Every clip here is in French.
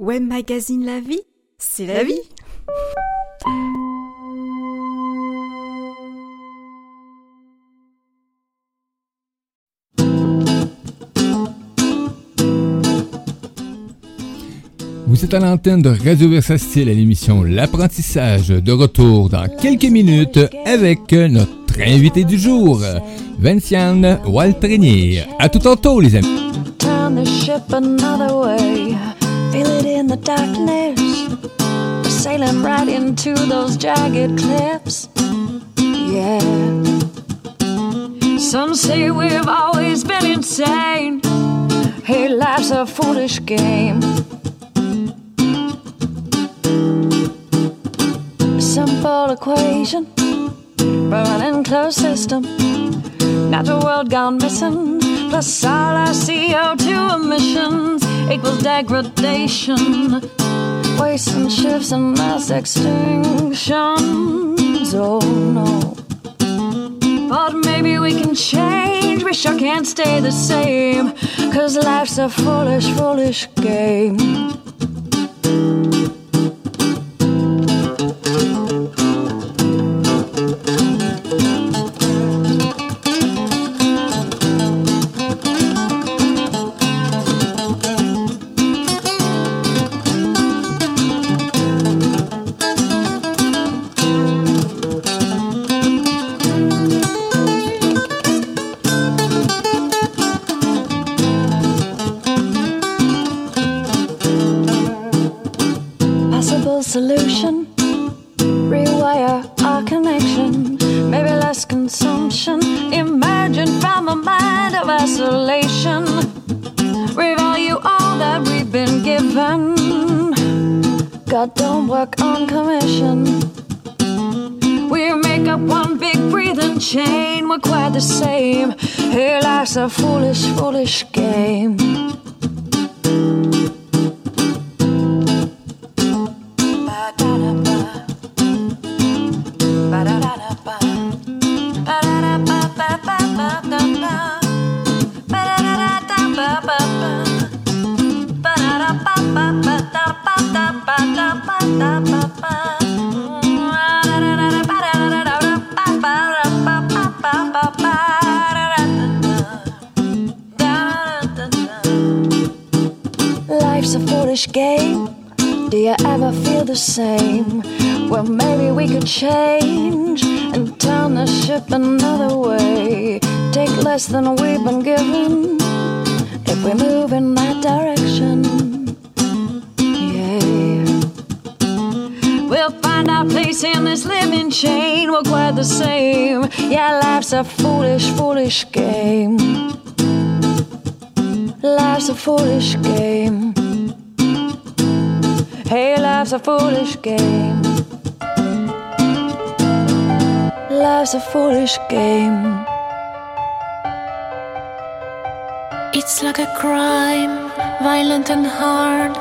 Web Magazine La Vie, c'est la, vie. Vous êtes à l'antenne de Radio Versatile à l'émission L'apprentissage de retour dans quelques minutes avec notre invité du jour, Vinciane Waltrenier. À tout tantôt les amis. Feel it in the darkness. We're sailing right into those jagged cliffs. Yeah. Some say we've always been insane. Hey, life's a foolish game. Simple equation, running closed system. Natural world gone missing. Plus all our CO2 emissions equals degradation. Wasting shifts and mass extinctions. Oh no. But maybe we can change. We sure can't stay the same. Cause life's a foolish, foolish game. Solution. Rewire our connection. Maybe less consumption. Imagine from a mind of isolation. Revalue all that we've been given. God don't work on commission. We make up one big breathing chain. We're quite the same. Hey, life's a foolish, foolish game. Foolish game. Do you ever feel the same? Well, maybe we could change and turn the ship another way. Take less than we've been given if we move in that direction. Yeah. We'll find our place in this living chain. We're quite the same. Yeah, life's a foolish, foolish game. Life's a foolish game. Hey, life's a foolish game. Life's a foolish game. It's like a crime, violent and hard.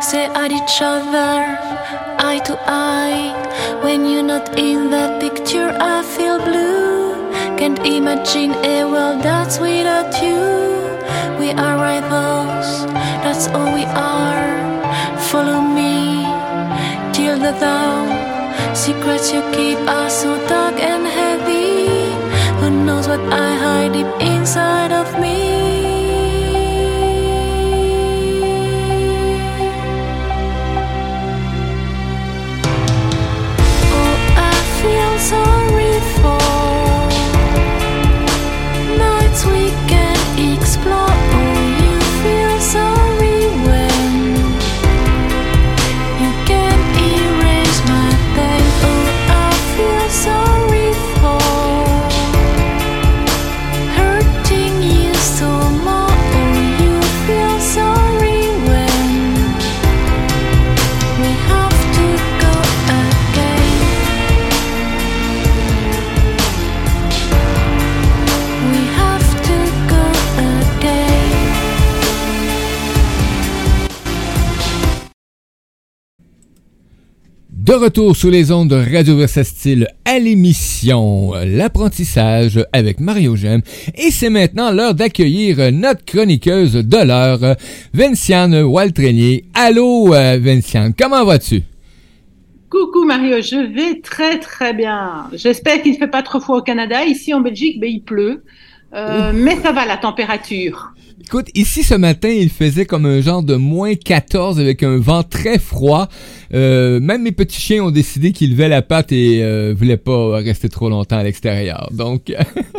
Stay at each other, eye to eye. When you're not in the picture, I feel blue. Can't imagine a world that's without you. We are rivals, that's all we are. Follow me the dawn. Secrets you keep are so dark and heavy. Who knows what I hide deep inside of me? Oh, I feel sorry retour sur les ondes de Radio Versatile à l'émission L'apprentissage avec Mario Gem. Et c'est maintenant l'heure d'accueillir notre chroniqueuse de l'heure, Vinciane Waltrenier. Allô, euh, Vinciane, comment vas-tu? Coucou Mario, je vais très très bien. J'espère qu'il ne fait pas trop froid au Canada. Ici en Belgique, ben, il pleut. Euh, mais ça va la température. Écoute, ici ce matin, il faisait comme un genre de moins 14 avec un vent très froid. Euh, même mes petits chiens ont décidé qu'ils levaient la patte et euh, voulaient pas rester trop longtemps à l'extérieur. Donc.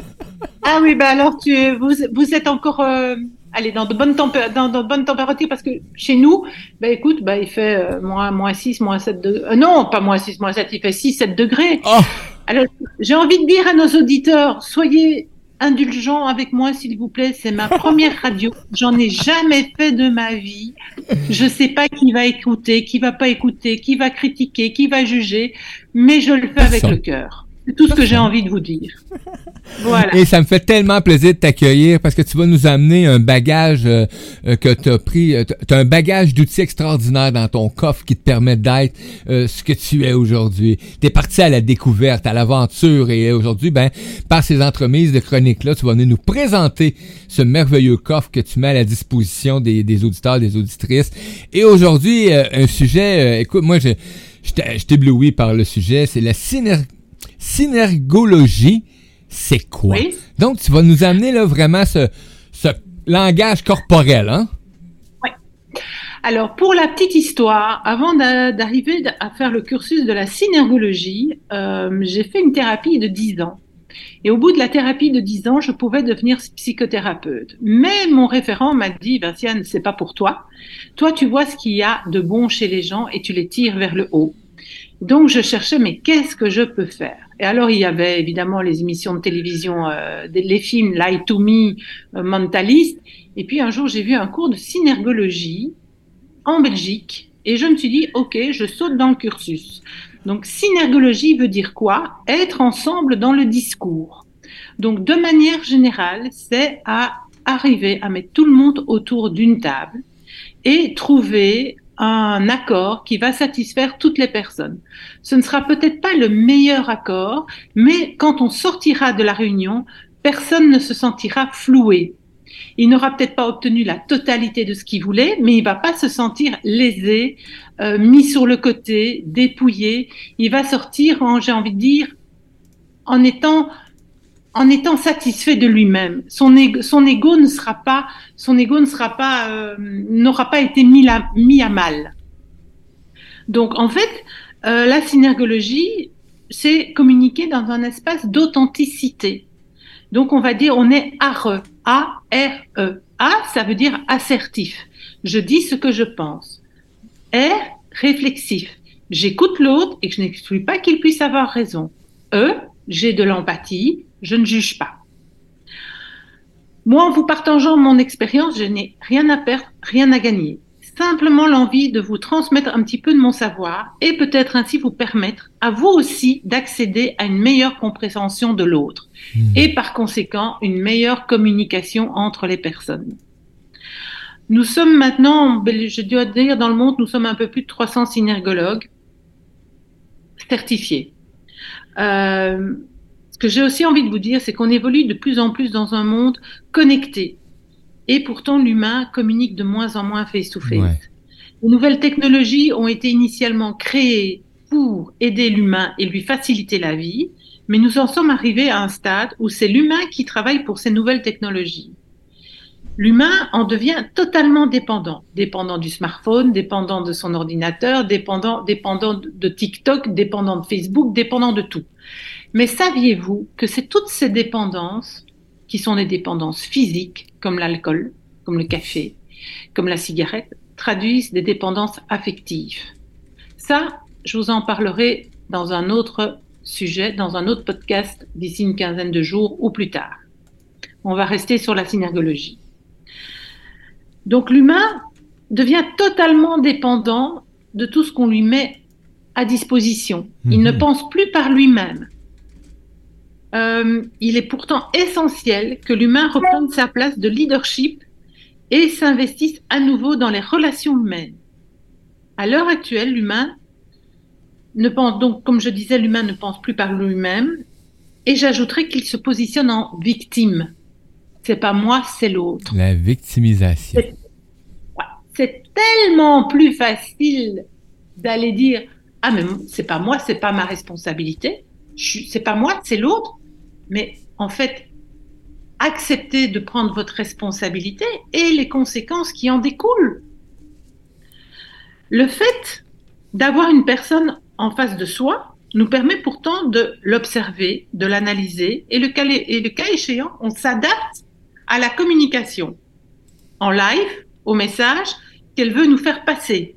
ah oui, ben alors tu, vous, vous êtes encore euh, allez, dans de bonnes dans, de bonnes températures parce que chez nous, ben écoute, ben il fait euh, moins moins 6, moins 7 degrés. non, pas moins 6, moins 7, il fait 6, 7 degrés. Oh. Alors, j'ai envie de dire à nos auditeurs, soyez indulgent avec moi, s'il vous plaît. C'est ma première radio. J'en ai jamais fait de ma vie. Je sais pas qui va écouter, qui va pas écouter, qui va critiquer, qui va juger, mais je le fais avec le cœur. C'est tout ce que j'ai envie de vous dire. Voilà. Et ça me fait tellement plaisir de t'accueillir parce que tu vas nous amener un bagage euh, euh, que tu as pris. Tu as un bagage d'outils extraordinaire dans ton coffre qui te permet d'être euh, ce que tu es aujourd'hui. Tu es parti à la découverte, à l'aventure et aujourd'hui, ben, par ces entremises de chroniques-là, tu vas venir nous présenter ce merveilleux coffre que tu mets à la disposition des, des auditeurs, des auditrices. Et aujourd'hui, un sujet, écoute, moi, je, je t'éblouis par le sujet, c'est la synergie synergologie, c'est quoi? Donc, tu vas nous amener là vraiment ce, ce langage corporel, hein? Oui. Alors, pour la petite histoire, avant d'arriver à faire le cursus de la synergologie, euh, j'ai fait une thérapie de 10 ans. Et au bout de la thérapie de 10 ans, je pouvais devenir psychothérapeute. Mais mon référent m'a dit, Vinciane, c'est pas pour toi. Toi, tu vois ce qu'il y a de bon chez les gens et tu les tires vers le haut. Donc, je cherchais, mais qu'est-ce que je peux faire? Et alors, il y avait évidemment les émissions de télévision, euh, les films Lie to Me, euh, Mentalist. Et puis un jour, j'ai vu un cours de synergologie en Belgique. Et je me suis dit, OK, je saute dans le cursus. Donc, synergologie veut dire quoi? Être ensemble dans le discours. Donc, de manière générale, c'est à arriver à mettre tout le monde autour d'une table et trouver un accord qui va satisfaire toutes les personnes. Ce ne sera peut-être pas le meilleur accord, mais quand on sortira de la réunion, personne ne se sentira floué. Il n'aura peut-être pas obtenu la totalité de ce qu'il voulait, mais il va pas se sentir lésé, euh, mis sur le côté, dépouillé. Il va sortir, j'ai envie de dire, en étant en étant satisfait de lui-même. Son ego, son ego ne sera pas, son ego ne sera pas, euh, n'aura pas été mis, à mal. Donc en fait, euh, la synergologie, c'est communiquer dans un espace d'authenticité. Donc on va dire, on est ARE, A-R-E. A, ça veut dire assertif. Je dis ce que je pense. R, réflexif. J'écoute l'autre et je n'exclus pas qu'il puisse avoir raison. E, j'ai de l'empathie, je ne juge pas. Moi, en vous partageant mon expérience, je n'ai rien à perdre, rien à gagner. Simplement l'envie de vous transmettre un petit peu de mon savoir et peut-être ainsi vous permettre à vous aussi d'accéder à une meilleure compréhension de l'autre mmh. et par conséquent une meilleure communication entre les personnes. Nous sommes maintenant, je dois dire dans le monde, nous sommes un peu plus de 300 synergologues certifiés. Euh, ce que j'ai aussi envie de vous dire, c'est qu'on évolue de plus en plus dans un monde connecté. Et pourtant, l'humain communique de moins en moins face-to-face. Les nouvelles technologies ont été initialement créées pour aider l'humain et lui faciliter la vie, mais nous en sommes arrivés à un stade où c'est l'humain qui travaille pour ces nouvelles technologies. L'humain en devient totalement dépendant, dépendant du smartphone, dépendant de son ordinateur, dépendant, dépendant de TikTok, dépendant de Facebook, dépendant de tout. Mais saviez-vous que c'est toutes ces dépendances, qui sont des dépendances physiques, comme l'alcool, comme le café, comme la cigarette, traduisent des dépendances affectives? Ça, je vous en parlerai dans un autre sujet, dans un autre podcast d'ici une quinzaine de jours ou plus tard. On va rester sur la synergologie. Donc l'humain devient totalement dépendant de tout ce qu'on lui met à disposition. Il ne mhm. pense plus par lui-même. Euh, il est pourtant essentiel que l'humain reprenne sa place de leadership et s'investisse à nouveau dans les relations humaines. À l'heure actuelle, l'humain ne pense donc, comme je disais, l'humain ne pense plus par lui-même. Et j'ajouterais qu'il se positionne en victime. C'est pas moi, c'est l'autre. La victimisation. C'est tellement plus facile d'aller dire ah mais c'est pas moi, c'est pas ma responsabilité. C'est pas moi, c'est l'autre. Mais en fait, acceptez de prendre votre responsabilité et les conséquences qui en découlent. Le fait d'avoir une personne en face de soi nous permet pourtant de l'observer, de l'analyser et le, cas, et le cas échéant, on s'adapte à la communication. En live, au message qu'elle veut nous faire passer,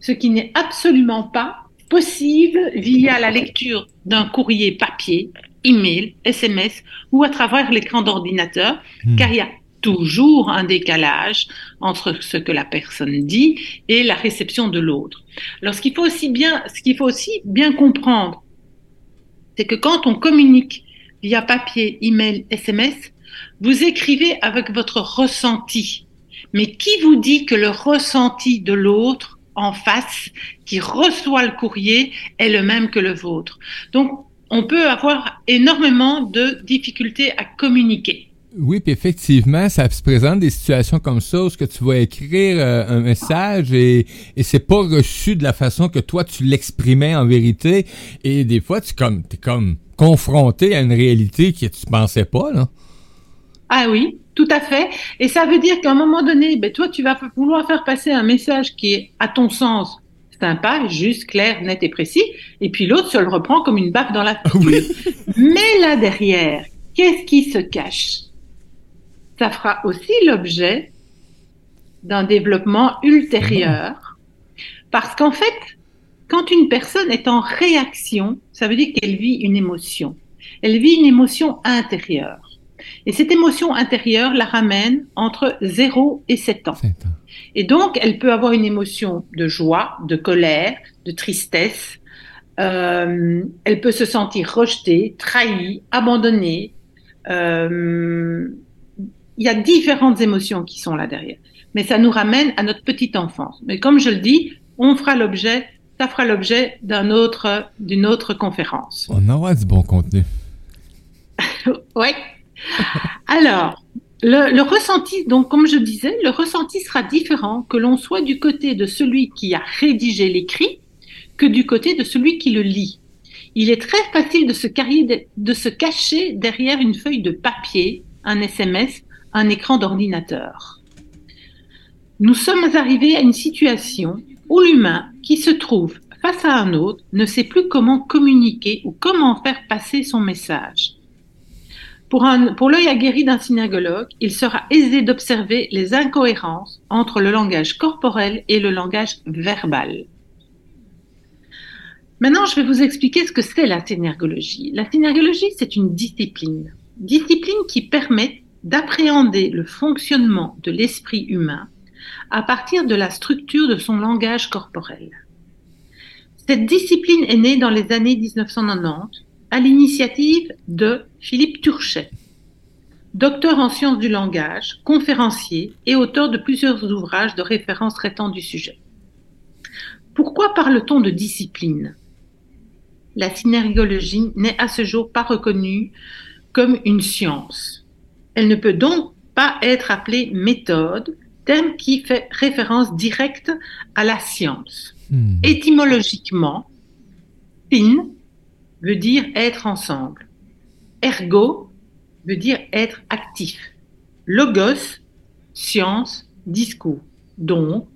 ce qui n'est absolument pas possible via la lecture d'un courrier papier, email, SMS ou à travers l'écran d'ordinateur, hmm. car il y a toujours un décalage entre ce que la personne dit et la réception de l'autre. Alors, ce qu'il faut aussi bien, ce qu'il faut aussi bien comprendre, c'est que quand on communique via papier, email, SMS, vous écrivez avec votre ressenti. Mais qui vous dit que le ressenti de l'autre en face, qui reçoit le courrier, est le même que le vôtre? Donc, on peut avoir énormément de difficultés à communiquer. Oui, puis effectivement, ça se présente des situations comme ça où ce que tu vas écrire euh, un message et, et c'est pas reçu de la façon que toi tu l'exprimais en vérité et des fois tu comme t'es comme confronté à une réalité que tu pensais pas là. Ah oui, tout à fait. Et ça veut dire qu'à un moment donné, ben toi tu vas vouloir faire passer un message qui est à ton sens sympa, juste, clair, net et précis, et puis l'autre se le reprend comme une baffe dans la figure. Mais là derrière, qu'est-ce qui se cache? Ça fera aussi l'objet d'un développement ultérieur. Parce qu'en fait, quand une personne est en réaction, ça veut dire qu'elle vit une émotion. Elle vit une émotion intérieure. Et cette émotion intérieure la ramène entre 0 et 7 ans. Et donc, elle peut avoir une émotion de joie, de colère, de tristesse. Euh, elle peut se sentir rejetée, trahie, abandonnée, euh, il y a différentes émotions qui sont là derrière. Mais ça nous ramène à notre petite enfance. Mais comme je le dis, on fera l'objet, ça fera l'objet d'un autre, d'une autre conférence. On aura du bon contenu. oui. Alors, le, ressenti, donc comme je disais, le ressenti sera différent que l'on soit du côté de celui qui a rédigé l'écrit que du côté de celui qui le lit. Il est très facile de se, de se cacher derrière une feuille de papier, un SMS, un écran d'ordinateur. Nous sommes arrivés à une situation où l'humain qui se trouve face à un autre ne sait plus comment communiquer ou comment faire passer son message. Pour, pour l'œil aguerri d'un synergologue, il sera aisé d'observer les incohérences entre le langage corporel et le langage verbal. Maintenant, je vais vous expliquer ce que c'est la synergologie. La synergologie, c'est une discipline. Discipline qui permet d'appréhender le fonctionnement de l'esprit humain à partir de la structure de son langage corporel. Cette discipline est née dans les années 1990 à l'initiative de Philippe Turchet, docteur en sciences du langage, conférencier et auteur de plusieurs ouvrages de référence traitant du sujet. Pourquoi parle-t-on de discipline? La synergologie n'est à ce jour pas reconnue comme une science. Elle ne peut donc pas être appelée méthode, terme qui fait référence directe à la science. Hmm. Étymologiquement, pin veut dire être ensemble. Ergo veut dire être actif. Logos, science, discours. Donc,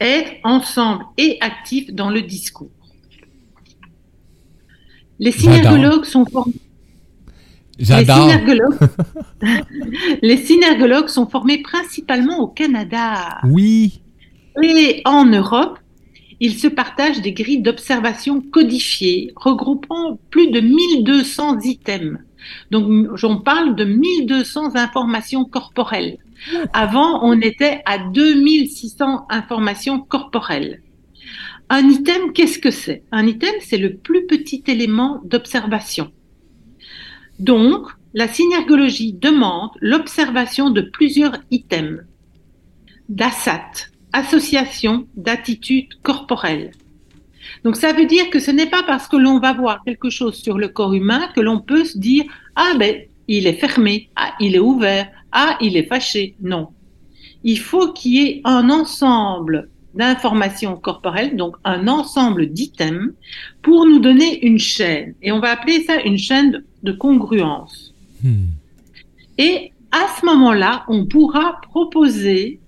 être ensemble et actif dans le discours. Les synergologues sont formés J'adore. Les synergologues sont formés principalement au Canada. Oui. Et en Europe, ils se partagent des grilles d'observation codifiées, regroupant plus de 1200 items. Donc, j'en parle de 1200 informations corporelles. Avant, on était à 2600 informations corporelles. Un item, qu'est-ce que c'est? Un item, c'est le plus petit élément d'observation. Donc, la synergologie demande l'observation de plusieurs items. d'ASAT, association d'attitudes corporelles. Donc ça veut dire que ce n'est pas parce que l'on va voir quelque chose sur le corps humain que l'on peut se dire ah ben il est fermé, ah il est ouvert, ah il est fâché. Non. Il faut qu'il y ait un ensemble d'informations corporelles, donc un ensemble d'items, pour nous donner une chaîne. Et on va appeler ça une chaîne de congruence. Hmm. Et à ce moment-là, on pourra proposer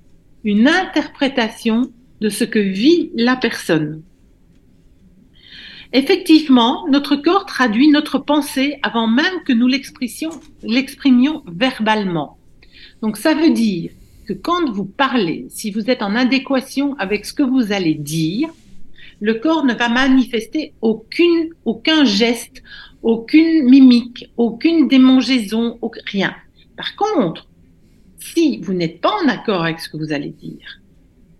une interprétation de ce que vit la personne. Effectivement, notre corps traduit notre pensée avant même que nous l'exprimions verbalement. Donc ça veut dire que quand vous parlez, si vous êtes en adéquation avec ce que vous allez dire, le corps ne va manifester aucune, aucun geste, aucune mimique, aucune démangeaison, rien. Par contre, si vous n'êtes pas en accord avec ce que vous allez dire,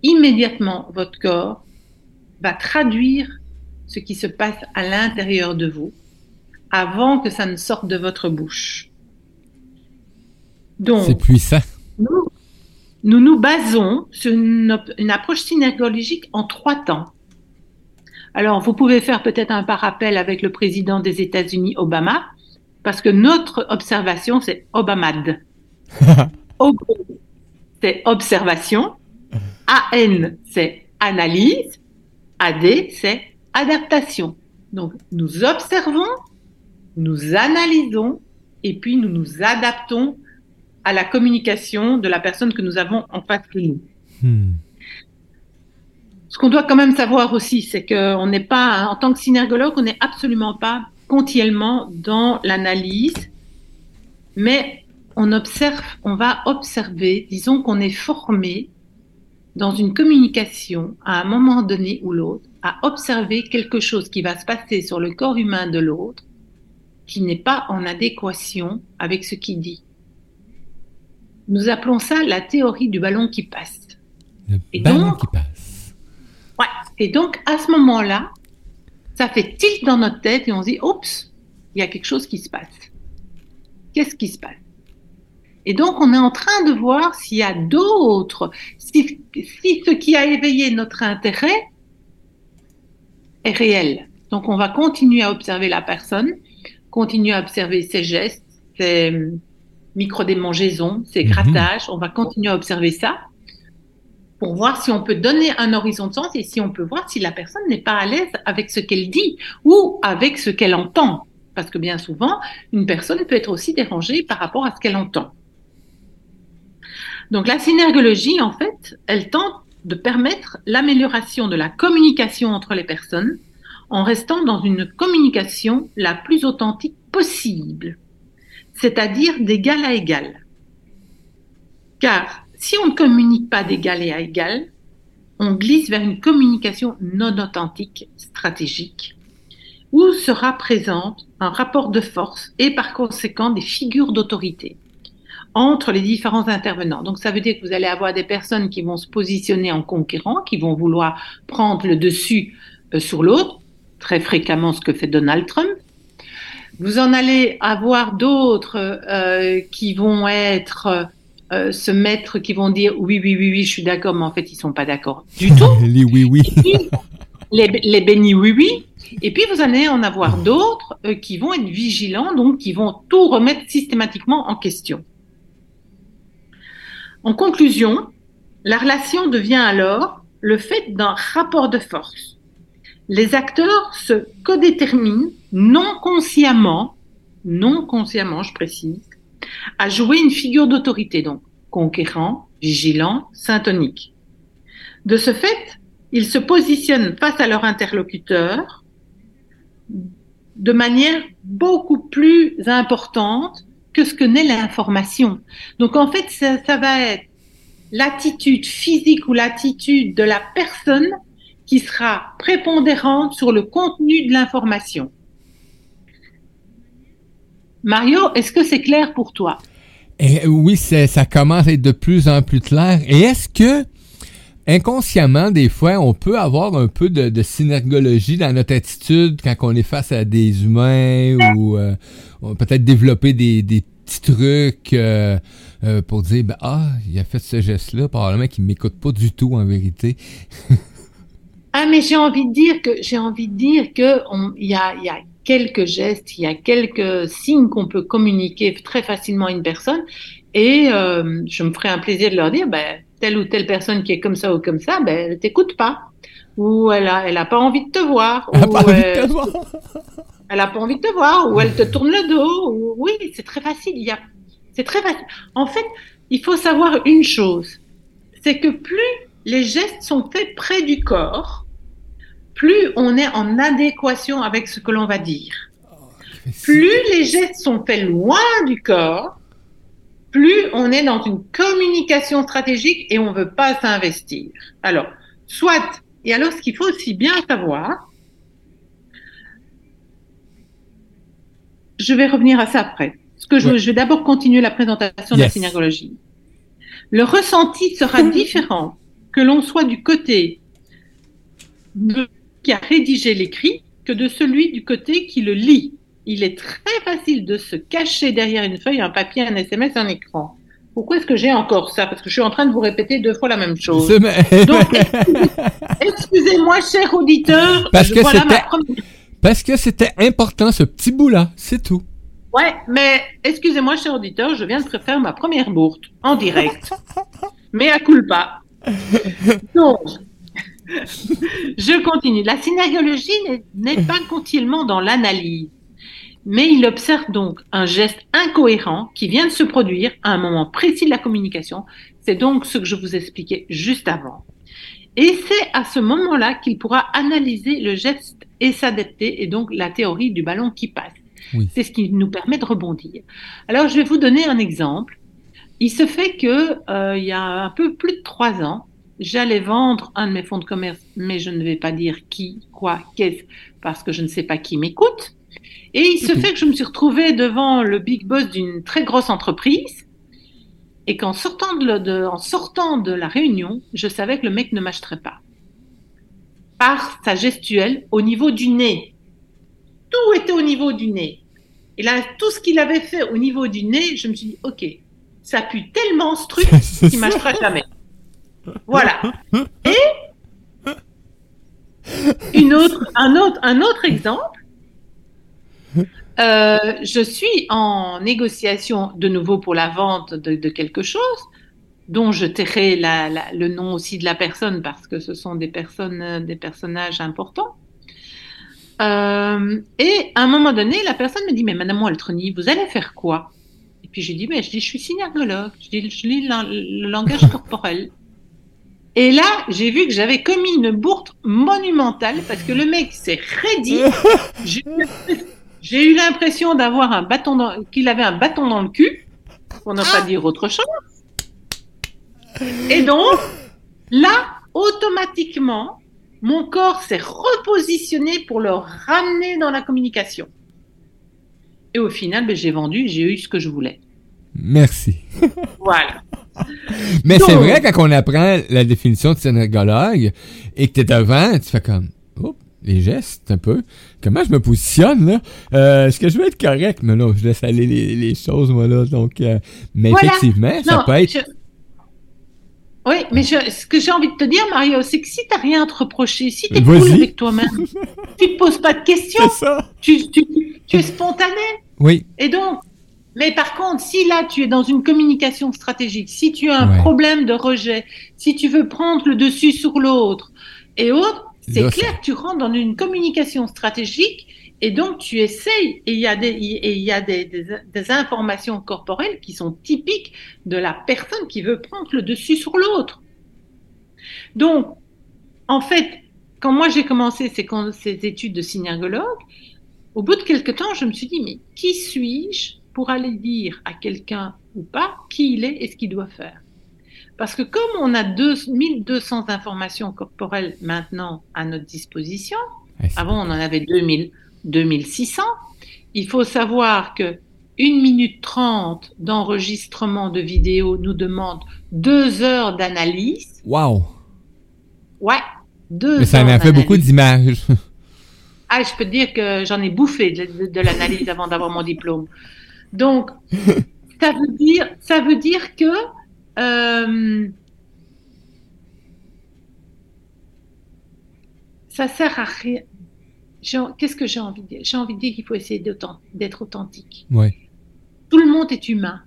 immédiatement votre corps va traduire ce qui se passe à l'intérieur de vous avant que ça ne sorte de votre bouche. Donc, c'est puissant. Nous, nous nous basons sur une, approche synergologique en trois temps. Alors, vous pouvez faire peut-être un parallèle avec le président des États-Unis, Obama, parce que notre observation, c'est Obamad. O, c'est observation. AN, c'est analyse. AD, c'est adaptation. Donc, nous observons, nous analysons, et puis nous nous adaptons à la communication de la personne que nous avons en face de nous. Hmm. Ce qu'on doit quand même savoir aussi, c'est qu'on n'est pas, en tant que synergologue, on n'est absolument pas continuellement dans l'analyse, mais on observe, on va observer, disons qu'on est formé dans une communication à un moment donné ou l'autre, à observer quelque chose qui va se passer sur le corps humain de l'autre qui n'est pas en adéquation avec ce qu'il dit. Nous appelons ça la théorie du ballon qui passe. Le et ballon qui passe. Ouais. Et donc, à ce moment-là, ça fait tilt dans notre tête et on se dit, oups, il y a quelque chose qui se passe. Qu'est-ce qui se passe? Et donc, on est en train de voir s'il y a d'autres, si, si ce qui a éveillé notre intérêt est réel. Donc, on va continuer à observer la personne, continuer à observer ses gestes, ses micro-démangeaisons, ces mhm. grattages. On va continuer à observer ça pour voir si on peut donner un horizon de sens et si on peut voir si la personne n'est pas à l'aise avec ce qu'elle dit ou avec ce qu'elle entend. Parce que bien souvent, une personne peut être aussi dérangée par rapport à ce qu'elle entend. Donc la synergologie, en fait, elle tente de permettre l'amélioration de la communication entre les personnes en restant dans une communication la plus authentique possible c'est-à-dire d'égal à égal. Car si on ne communique pas d'égal à égal, on glisse vers une communication non authentique, stratégique, où sera présente un rapport de force et par conséquent des figures d'autorité entre les différents intervenants. Donc ça veut dire que vous allez avoir des personnes qui vont se positionner en conquérant, qui vont vouloir prendre le dessus euh, sur l'autre, très fréquemment ce que fait Donald Trump, vous en allez avoir d'autres euh, qui vont être euh, ce maître qui vont dire oui, oui, oui, oui, je suis d'accord, mais en fait, ils sont pas d'accord du tout. les oui, oui. les, les bénis oui, oui. Et puis, vous allez en avoir d'autres euh, qui vont être vigilants, donc qui vont tout remettre systématiquement en question. En conclusion, la relation devient alors le fait d'un rapport de force. Les acteurs se codéterminent non consciemment, non consciemment, je précise, à jouer une figure d'autorité, donc conquérant, vigilant, syntonique. De ce fait, ils se positionnent face à leur interlocuteur de manière beaucoup plus importante que ce que n'est l'information. Donc en fait, ça, va être l'attitude physique ou l'attitude de la personne qui sera prépondérante sur le contenu de l'information. Mario, est-ce que c'est clair pour toi? Et oui, ça commence à être de plus en plus clair. Et est-ce que inconsciemment, des fois, on peut avoir un peu de, synergologie dans notre attitude quand on est face à des humains ou euh, peut-être développer des, petits trucs euh, euh, pour dire ben, ah il a fait ce geste là probablement qu'il m'écoute pas du tout en vérité. Ah, mais j'ai envie de dire que j'ai envie de dire que il y a, y a quelques gestes, il y a quelques signes qu'on peut communiquer très facilement à une personne, et euh, je me ferai un plaisir de leur dire, ben, telle ou telle personne qui est comme ça ou comme ça, ben, elle t'écoute pas, ou elle a, elle a pas envie de te voir, Elle a ou pas envie de te voir. elle a pas envie de te voir, ou elle te tourne le dos. Ou... Oui, c'est très facile. Il y a, c'est très facile. En fait, il faut savoir une chose, c'est que plus les gestes sont faits près du corps, plus on est en adéquation avec ce que l'on va dire. Plus les gestes sont faits loin du corps, plus on est dans une communication stratégique et on ne veut pas s'investir. Alors, soit, et alors ce qu'il faut aussi bien savoir, je vais revenir à ça après. Parce que je, Ouais. je vais d'abord continuer la présentation de la synergologie. Le ressenti sera différent que l'on soit du côté de qui a rédigé l'écrit que de celui du côté qui le lit. Il est très facile de se cacher derrière une feuille, un papier, un SMS, un écran. Pourquoi est-ce que j'ai encore ça? Parce que je suis en train de vous répéter deux fois la même chose. Donc, excusez-moi, cher auditeur. Parce que voilà ma c'était- première- Parce que c'était important, ce petit bout-là, c'est tout. Ouais, mais excusez-moi, cher auditeur, je viens de faire ma première bourde en direct. mais à culpa. Donc, je continue. La synergologie n'est- n'est pas continuellement dans l'analyse, mais il observe donc un geste incohérent qui vient de se produire à un moment précis de la communication. C'est donc ce que je vous expliquais juste avant. Et c'est à ce moment-là qu'il pourra analyser le geste et s'adapter, et donc la théorie du ballon qui passe. Oui. C'est ce qui nous permet de rebondir. Alors, je vais vous donner un exemple. Il se fait que euh, il y a un peu plus de trois ans, j'allais vendre un de mes fonds de commerce, mais je ne vais pas dire qui, quoi, qu'est-ce, parce que je ne sais pas qui m'écoute. Et il se fait que je me suis retrouvée devant le big boss d'une très grosse entreprise et qu'en sortant de, en sortant de la réunion, je savais que le mec ne m'achèterait pas. Par sa gestuelle au niveau du nez. Tout était au niveau du nez. Et là, tout ce qu'il avait fait au niveau du nez, je me suis dit, OK, ça pue tellement ce truc qu'il m'achètera jamais. Voilà. Et une autre, un, autre, un autre exemple. Euh, je suis en négociation de nouveau pour la vente de, de quelque chose dont je tairai la- la- le nom aussi de la personne parce que ce sont des personnes, des personnages importants. Euh, et à un moment donné, la personne me dit, mais Madame Waltroni, vous allez faire quoi? Et puis je dis, mais je dis, je suis synergologue, je dis, je lis le, le langage corporel. Et là, j'ai vu que j'avais commis une bourde monumentale parce que le mec s'est raidi. Eu- J'ai eu l'impression d'avoir un bâton dans, qu'il avait un bâton dans le cul, pour ne pas dire autre chose. Et donc, là, automatiquement, mon corps s'est repositionné pour le ramener dans la communication. Et au final, ben, j'ai vendu, j'ai eu ce que je voulais. Merci. Voilà. Mais c'est vrai, quand on apprend la définition de synergologue et que t'es devant, tu fais comme, oh, les gestes, un peu. Comment je me positionne, là? Euh, Est-ce que je vais être correct? Mais non, je laisse aller les, les choses, moi, là. Donc, euh, mais Voilà. effectivement, ça Non, peut être. je- Oui, mais je- ce que j'ai envie de te dire, Mario, c'est que si tu n'as rien à te reprocher, si tu es Vas-y. cool avec toi-même, tu te poses pas de questions, ça. tu, tu, tu es spontané. Oui. Et donc, mais par contre, si là tu es dans une communication stratégique, si tu as un Ouais. problème de rejet, si tu veux prendre le dessus sur l'autre et autres, c'est clair tu rentres dans une communication stratégique et donc tu essayes et il y a des et il y a des, des, des informations corporelles qui sont typiques de la personne qui veut prendre le dessus sur l'autre. Donc, en fait, quand moi j'ai commencé ces, ces études de synergologue, au bout de quelque temps, je me suis dit, mais qui suis-je pour aller dire à quelqu'un ou pas qui il est et ce qu'il doit faire? Parce que comme on a deux, 1200 informations corporelles maintenant à notre disposition, avant on en avait 2000, 2600, il faut savoir que 1 minute 30 d'enregistrement de vidéo nous demande 2 heures d'analyse. Wow. Ouais, 2 Mais ça heures m'a fait beaucoup d'images. Ah, je peux te dire que j'en ai bouffé de, de- de l'analyse avant d'avoir mon diplôme. Donc, ça veut dire, ça veut dire que euh, ça sert à rien. Qu'est-ce que j'ai envie de dire? J'ai envie de dire qu'il faut essayer d'être authentique. Ouais. Tout le monde est humain.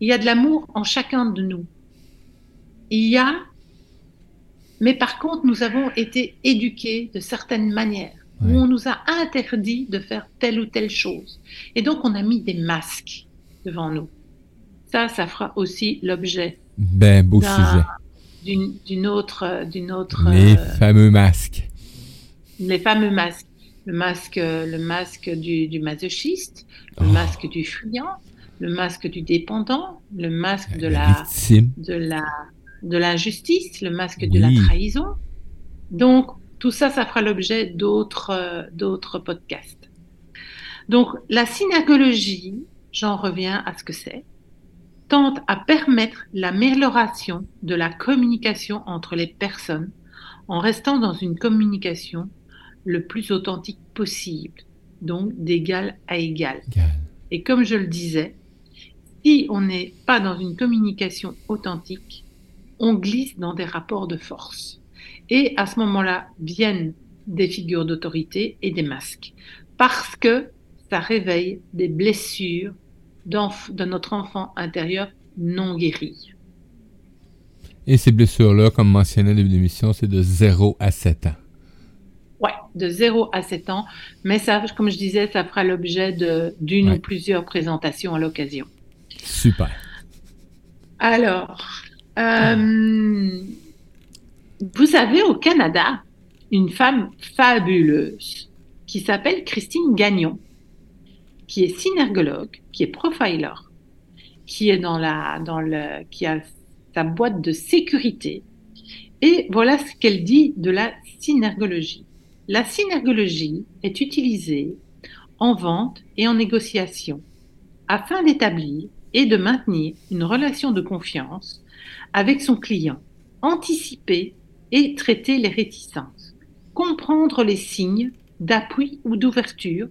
Il y a de l'amour en chacun de nous. Il y a, mais par contre, nous avons été éduqués de certaines manières où on nous a interdit de faire telle ou telle chose. Et donc, on a mis des masques devant nous. Ça, ça fera aussi l'objet. Ben, beau sujet. D'une autre, d'une autre. Les euh, fameux masques. Les fameux masques. Le masque, le masque du, du masochiste, le oh. masque du friand, le masque du dépendant, le masque de la, de la, de l'injustice, le masque de la trahison. Donc, tout ça, ça fera l'objet d'autres, d'autres podcasts. Donc, la synergologie, j'en reviens à ce que c'est, tente à permettre l'amélioration de la communication entre les personnes en restant dans une communication le plus authentique possible, donc d'égal à égal. Et comme je le disais, si on n'est pas dans une communication authentique, on glisse dans des rapports de force. Et à ce moment-là viennent des figures d'autorité et des masques, parce que ça réveille des blessures de notre enfant intérieur non guéri. Et ces blessures-là, comme mentionné au début de l'émission, c'est de 0 à 7 ans. Oui, de 0 à 7 ans. Mais ça, comme je disais, ça fera l'objet d'une ou plusieurs présentations à l'occasion. Super. Alors, euh, vous avez au Canada une femme fabuleuse qui s'appelle Christine Gagnon qui est synergologue, qui est profiler, qui est dans la, dans le, qui a sa boîte de sécurité. Et voilà ce qu'elle dit de la synergologie. La synergologie est utilisée en vente et en négociation afin d'établir et de maintenir une relation de confiance avec son client, anticiper et traiter les réticences, comprendre les signes d'appui ou d'ouverture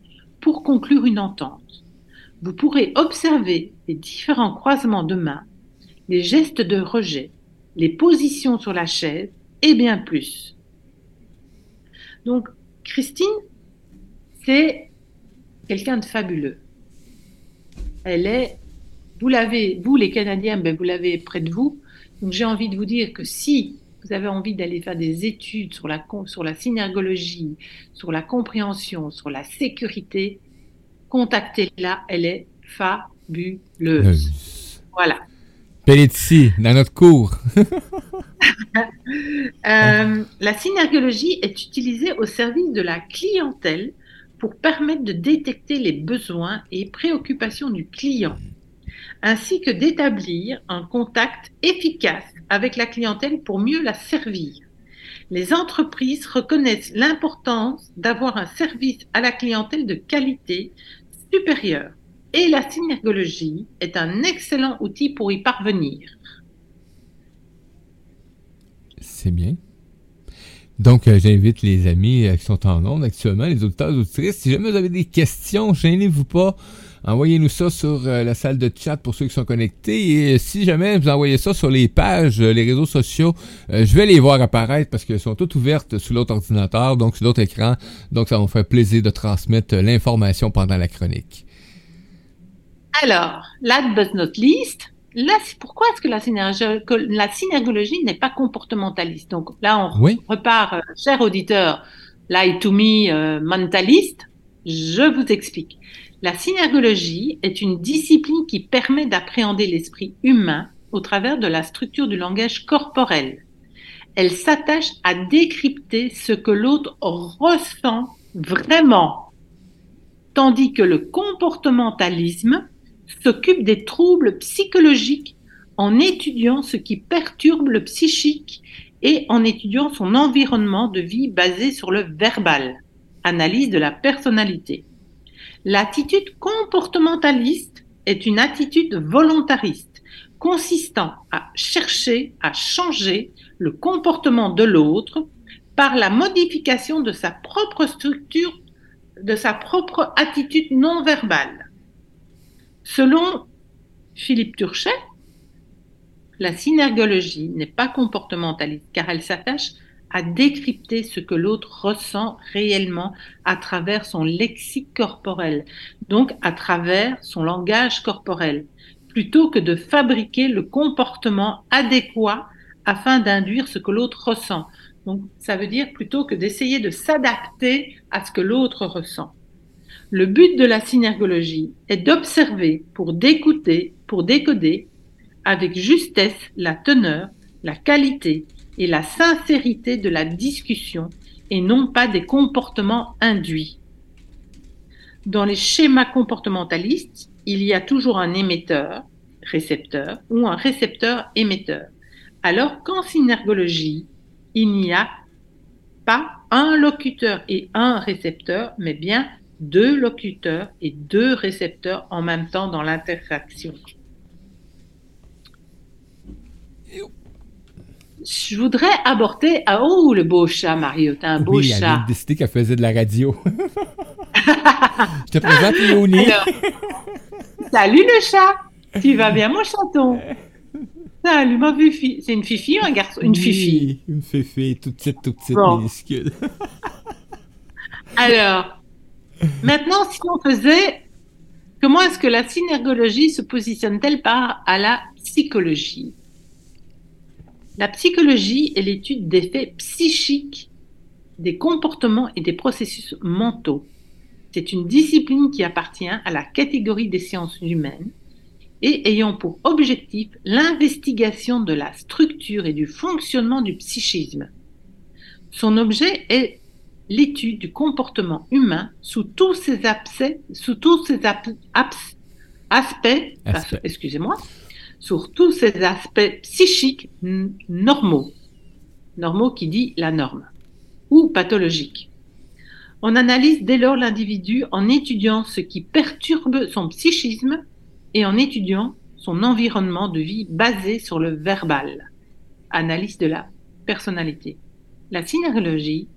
pour conclure une entente. Vous pourrez observer les différents croisements de mains, les gestes de rejet, les positions sur la chaise et bien plus. Donc, Christine, c'est quelqu'un de fabuleux. Elle est, vous l'avez, vous les Canadiens, ben vous l'avez près de vous. Donc, j'ai envie de vous dire que si vous avez envie d'aller faire des études sur la, sur la synergologie, sur la compréhension, sur la sécurité, contactez-la, elle est fabuleuse. Voilà. Pelletsi, dans notre cours. Euh, la synergologie est utilisée au service de la clientèle pour permettre de détecter les besoins et préoccupations du client, ainsi que d'établir un contact efficace avec la clientèle pour mieux la servir. Les entreprises reconnaissent l'importance d'avoir un service à la clientèle de qualité supérieure et la synergologie est un excellent outil pour y parvenir. C'est bien. Donc, euh, j'invite les amis euh, qui sont en ondes actuellement, les auditeurs et auditrices, si jamais vous avez des questions, gênez-vous pas Envoyez-nous ça sur euh, la salle de chat pour ceux qui sont connectés. Et euh, si jamais vous envoyez ça sur les pages, euh, les réseaux sociaux, je vais les voir apparaître parce qu'elles sont toutes ouvertes sur l'autre ordinateur, donc sur l'autre écran. Donc ça va me faire plaisir de transmettre l'information pendant la chronique. Alors, last but not least, là, pourquoi est-ce que la, la synergologie n'est pas comportementaliste? Donc là, on repart, cher auditeur, lie to me mentaliste. Je vous explique. La synergologie est une discipline qui permet d'appréhender l'esprit humain au travers de la structure du langage corporel. Elle s'attache à décrypter ce que l'autre ressent vraiment, tandis que le comportementalisme s'occupe des troubles psychologiques en étudiant ce qui perturbe le psychique et en étudiant son environnement de vie basé sur le verbal, analyse de la personnalité. L'attitude comportementaliste est une attitude volontariste consistant à chercher à changer le comportement de l'autre par la modification de sa propre structure, de sa propre attitude non verbale. Selon Philippe Turchet, la synergologie n'est pas comportementaliste car elle s'attache à décrypter ce que l'autre ressent réellement à travers son lexique corporel, donc à travers son langage corporel, plutôt que de fabriquer le comportement adéquat afin d'induire ce que l'autre ressent. Donc ça veut dire plutôt que d'essayer de s'adapter à ce que l'autre ressent. Le but de la synergologie est d'observer pour d'écouter, pour décoder avec justesse la teneur, la qualité et la sincérité de la discussion et non pas des comportements induits. Dans les schémas comportementalistes, il y a toujours un émetteur, récepteur, ou un récepteur émetteur. Alors qu'en synergologie, il n'y a pas un locuteur et un récepteur, mais bien deux locuteurs et deux récepteurs en même temps dans l'interaction. Je voudrais aborder. Ah, oh, le beau chat, Mario. T'as un beau oui, chat. Elle a décidé qu'elle faisait de la radio. Je te présente Léonie. Alors, salut le chat. Tu vas bien, mon chaton? Salut, ma fifi. C'est une fifi ou un garçon? Une fifi. Oui, une fifi, toute petite, toute petite, Bon. minuscule. Alors, maintenant, si on faisait, comment est-ce que la synergologie se positionne-t-elle par à la psychologie? La psychologie est l'étude des faits psychiques, des comportements et des processus mentaux. C'est une discipline qui appartient à la catégorie des sciences humaines et ayant pour objectif l'investigation de la structure et du fonctionnement du psychisme. Son objet est l'étude du comportement humain sous tous ses abcès, sous tous ses ap- abs- aspects, Aspects. excusez-moi, sur tous ses aspects psychiques normaux, normaux qui dit la norme, ou pathologiques. On analyse dès lors l'individu en étudiant ce qui perturbe son psychisme et en étudiant son environnement de vie basé sur le verbal. Analyse de la personnalité. La synergologie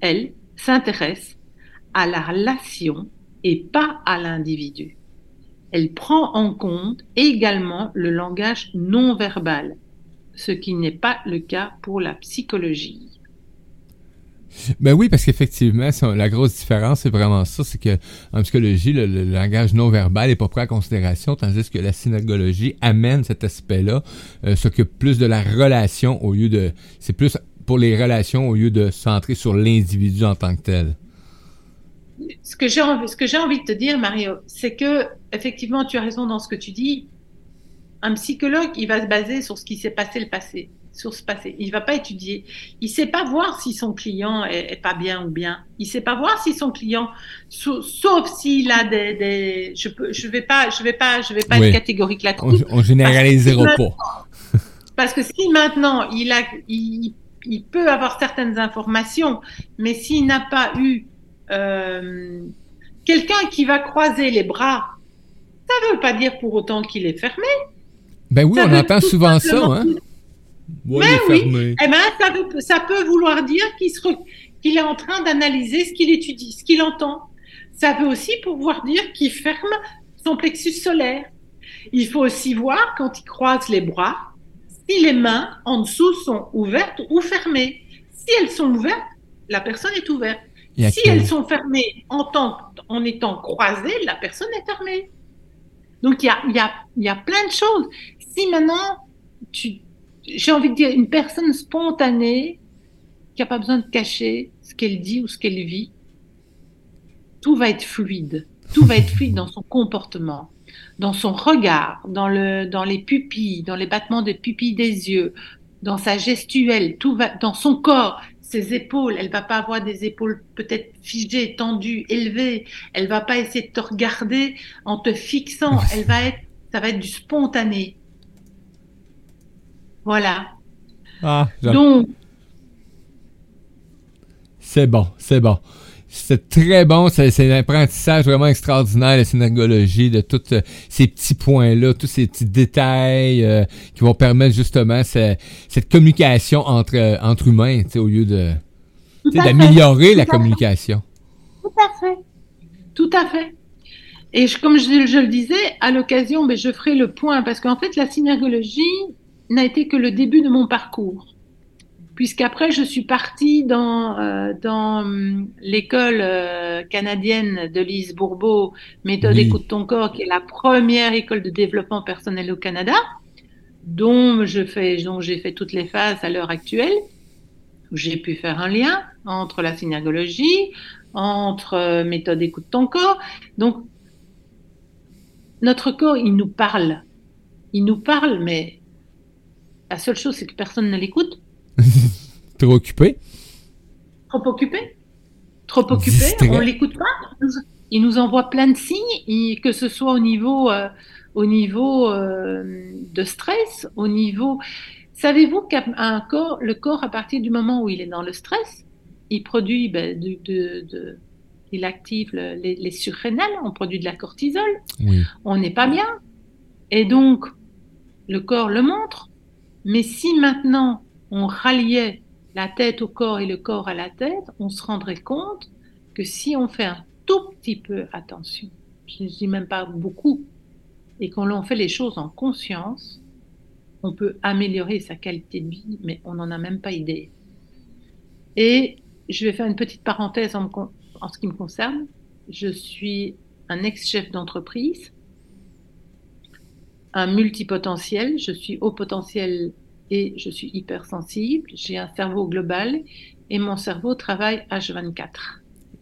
elle, s'intéresse à la relation et pas à l'individu. Elle prend en compte également le langage non verbal, ce qui n'est pas le cas pour la psychologie. Ben oui, parce qu'effectivement, la grosse différence, c'est vraiment ça, c'est que en psychologie, le, langage non verbal est pas pris en considération, tandis que la synergologie amène cet aspect-là, euh, s'occupe plus de la relation au lieu de... C'est plus pour les relations au lieu de centrer sur l'individu en tant que tel. Ce que j'ai envie, ce que j'ai envie de te dire, Mario, c'est que effectivement, tu as raison dans ce que tu dis. Un psychologue, il va se baser sur ce qui s'est passé le passé, sur ce passé. Il va pas étudier. Il sait pas voir si son client est, est pas bien ou bien. Il sait pas voir si son client, sau- sauf s'il a des, des, je peux, je vais pas, je vais pas, je vais pas Oui. être catégorique là-dessus. on généralisera Parce que- pas. Parce que si maintenant il a, il, il peut avoir certaines informations, mais s'il n'a pas eu euh, quelqu'un qui va croiser les bras, ça ne veut pas dire pour autant qu'il est fermé. Ben oui, Ça on entend souvent ça, hein? Ouais, Ben il est oui. fermé. Eh ben, ça, veut- ça peut vouloir dire qu'il se qu'il est en train d'analyser ce qu'il étudie, ce qu'il entend. Ça veut aussi pouvoir dire qu'il ferme son plexus solaire. Il faut aussi voir quand il croise les bras si les mains en dessous sont ouvertes ou fermées. Si elles sont ouvertes, la personne est ouverte. Si elles sont fermées en, tant, en étant croisées, la personne est fermée. Donc il y a, il y, a, il y a plein de choses. Si maintenant, j'ai envie de dire, une personne spontanée qui n'a pas besoin de cacher ce qu'elle dit ou ce qu'elle vit, tout va être fluide. Tout va être fluide dans son comportement, dans son regard, dans, le, dans les pupilles, dans les battements des pupilles des yeux, dans sa gestuelle, tout va dans son corps, ses épaules. Elle va pas avoir des épaules peut-être figées, tendues, élevées. Elle va pas essayer de te regarder en te fixant. Elle va être, ça va être du spontané. Voilà. Ah, Donc, C'est bon, c'est bon. C'est très bon, c'est un apprentissage vraiment extraordinaire, la synergologie, de tous euh, ces petits points-là, tous ces petits détails euh, qui vont permettre justement ce- cette communication entre, euh, entre humains, tu sais, au lieu de d'améliorer la communication. Tout à fait. Tout à fait. Et je- comme je, je le disais, à l'occasion, mais je ferai le point parce qu'en fait, la synergologie n'a été que le début de mon parcours. Puisqu'après je suis partie dans, euh, dans hum, l'école euh, canadienne de Lise Bourbeau, méthode Oui. écoute ton corps, qui est la première école de développement personnel au Canada, dont je fais, dont j'ai fait toutes les phases à l'heure actuelle. où J'ai pu faire un lien entre la synergologie, entre euh, méthode écoute ton corps. Donc, notre corps, il nous parle. Il nous parle, mais la seule chose, c'est que personne ne l'écoute. Trop occupé? Trop occupé? Trop occupé? Distrait. On l'écoute pas? Il nous envoie plein de signes, il- que ce soit au niveau, euh, au niveau euh, de stress, au niveau. Savez-vous qu'un corps, le corps, à partir du moment où il est dans le stress, il produit, ben, de, de- de- il active le- les, les surrénales, on produit de la cortisol. Oui. on n'est pas bien. Et donc, le corps le montre. Mais si maintenant on ralliait la tête au corps et le corps à la tête, on se rendrait compte que si on fait un tout petit peu attention, je ne dis même pas beaucoup, et qu'on en fait les choses en conscience, on peut améliorer sa qualité de vie, mais on n'en a même pas idée. Et je vais faire une petite parenthèse en, en ce qui me concerne. Je suis un ex-chef d'entreprise, un multipotentiel, je suis haut potentiel et je suis hypersensible, j'ai un cerveau global et mon cerveau travaille H24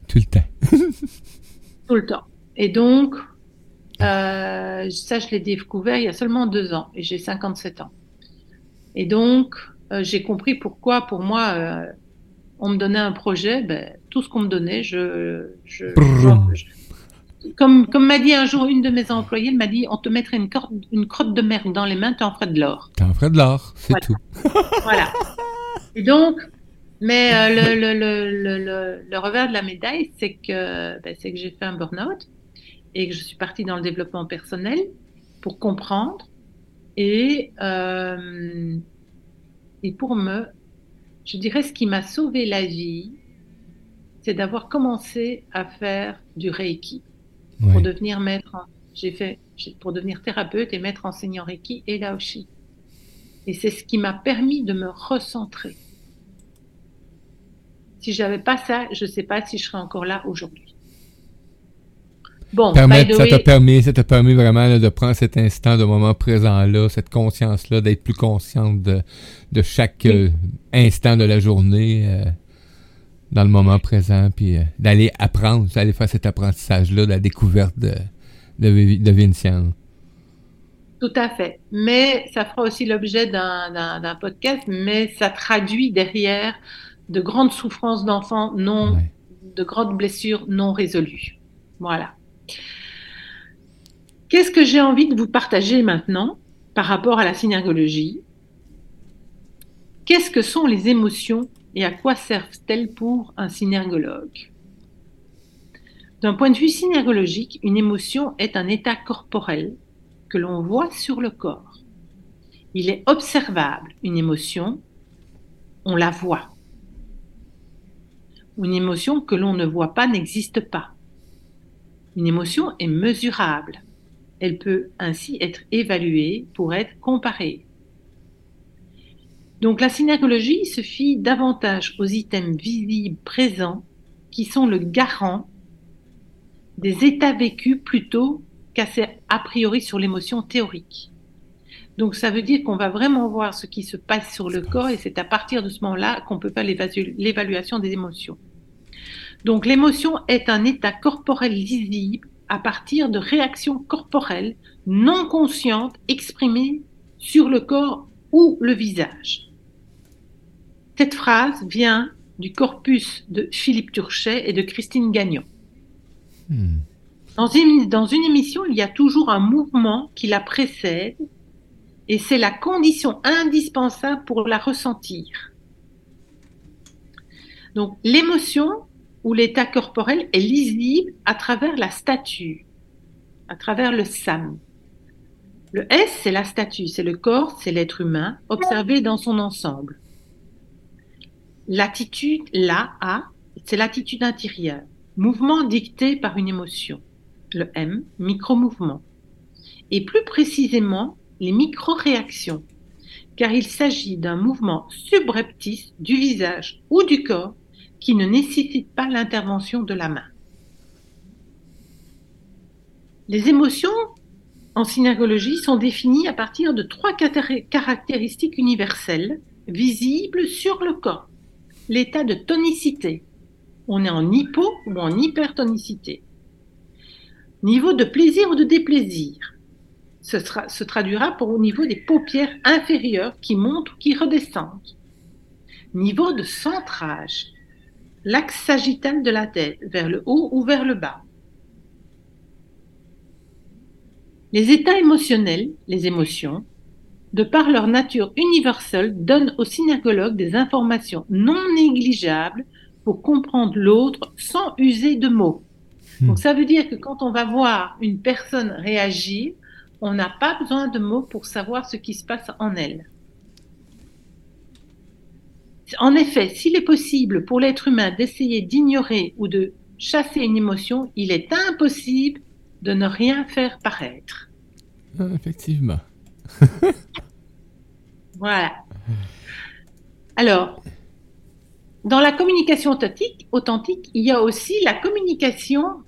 Tout le temps. tout le temps. Et donc, euh, ça, je l'ai découvert il y a seulement deux ans et j'ai 57 ans. Et donc, euh, j'ai compris pourquoi, pour moi, euh, on me donnait un projet, ben, tout ce qu'on me donnait, je, je, Brrr. je- comme, comme m'a dit un jour une de mes employées, elle m'a dit, on te mettrait une, corde- une crotte de merde dans les mains, tu en ferais de l'or. T'en ferais de l'or, c'est Voilà. tout. Voilà. Et donc, mais euh, le, le, le- le revers de la médaille, c'est que, ben, c'est que j'ai fait un burn-out et que je suis partie dans le développement personnel pour comprendre et, euh, et pour me, je dirais, ce qui m'a sauvé la vie, c'est d'avoir commencé à faire du Reiki pour devenir maître. J'ai fait pour devenir thérapeute et maître enseignant Reiki et Laoshi. Et c'est ce qui m'a permis de me recentrer. Si j'avais pas ça, je sais pas si je serais encore là aujourd'hui. Bon, by ça t'a permis, ça t'a permis vraiment là, de prendre cet instant, de moment présent-là, cette conscience-là, d'être plus consciente de, de chaque Oui. euh, instant de la journée euh, dans le moment présent, puis euh, d'aller apprendre, d'aller faire cet apprentissage-là, de la découverte de, de, Vi- de Vinciane. tout à fait. Mais ça fera aussi l'objet d'un- podcast, mais ça traduit derrière de grandes souffrances d'enfants non, Ouais. de grandes blessures non résolues. Voilà. Qu'est-ce que j'ai envie de vous partager maintenant par rapport à la synergologie? Qu'est-ce que sont les émotions et à quoi servent-elles pour un synergologue? D'un point de vue synergologique, une émotion est un état corporel que l'on voit sur le corps. Il est observable, une émotion, on la voit. Une émotion que l'on ne voit pas n'existe pas. Une émotion est mesurable. Elle peut ainsi être évaluée pour être comparée. Donc la synergologie se fie davantage aux items visibles présents qui sont le garant des états vécus plutôt qu'à a priori sur l'émotion théorique. Donc ça veut dire qu'on va vraiment voir ce qui se passe sur le corps et c'est à partir de ce moment-là qu'on peut faire l'évaluation des émotions. Donc l'émotion est un état corporel lisible à partir de réactions corporelles non conscientes exprimées sur le corps ou le visage. Cette phrase vient du corpus de Philippe Turchet et de Christine Gagnon. Hmm. Dans une, dans une émission, il y a toujours un mouvement qui la précède et c'est la condition indispensable pour la ressentir. Donc l'émotion ou l'état corporel est lisible à travers la statue, à travers le SAM. Le S, c'est la statue, c'est le corps, c'est l'être humain, observé dans son ensemble. L'attitude, la A, c'est l'attitude intérieure, mouvement dicté par une émotion. Le M, micro-mouvement. Et plus précisément, les micro-réactions. car il s'agit d'un mouvement subreptice du visage ou du corps qui ne nécessite pas l'intervention de la main. Les émotions en synergologie sont définies à partir de trois caractéristiques universelles visibles sur le corps. L'état de tonicité. On est en hypo ou en hypertonicité. Niveau de plaisir ou de déplaisir. Ce se traduira pour au niveau des paupières inférieures qui montent ou qui redescendent. Niveau de centrage. L'axe sagittal de la tête, vers le haut ou vers le bas. Les états émotionnels, les émotions, de par leur nature universelle, donnent aux synergologues des informations non négligeables pour comprendre l'autre sans user de mots. Hmm. Donc ça veut dire que quand on va voir une personne réagir, on n'a pas besoin de mots pour savoir ce qui se passe en elle. En effet, s'il est possible pour l'être humain d'essayer d'ignorer ou de chasser une émotion, il est impossible de ne rien faire paraître. Ah, effectivement. voilà. Alors, dans la communication authentique, authentique, il y a aussi la communication